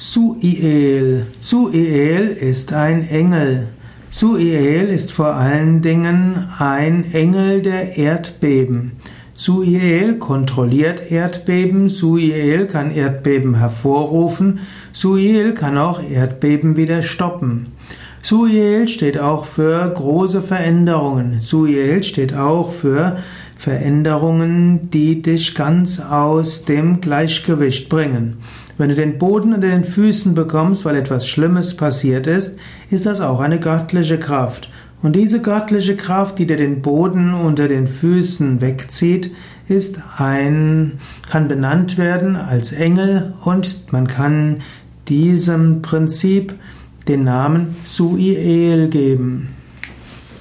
Suiel. Suiel ist ein Engel. Suiel ist vor allen Dingen ein Engel der Erdbeben. Suiel kontrolliert Erdbeben, Suiel kann Erdbeben hervorrufen, Suiel kann auch Erdbeben wieder stoppen. Suiel steht auch für große Veränderungen. Suiel steht auch für Veränderungen, die dich ganz aus dem Gleichgewicht bringen. Wenn du den Boden unter den Füßen bekommst, weil etwas Schlimmes passiert ist, ist das auch eine göttliche Kraft. Und diese göttliche Kraft, die dir den Boden unter den Füßen wegzieht, ist ein, kann benannt werden als Engel und man kann diesem Prinzip den Namen Suiel geben.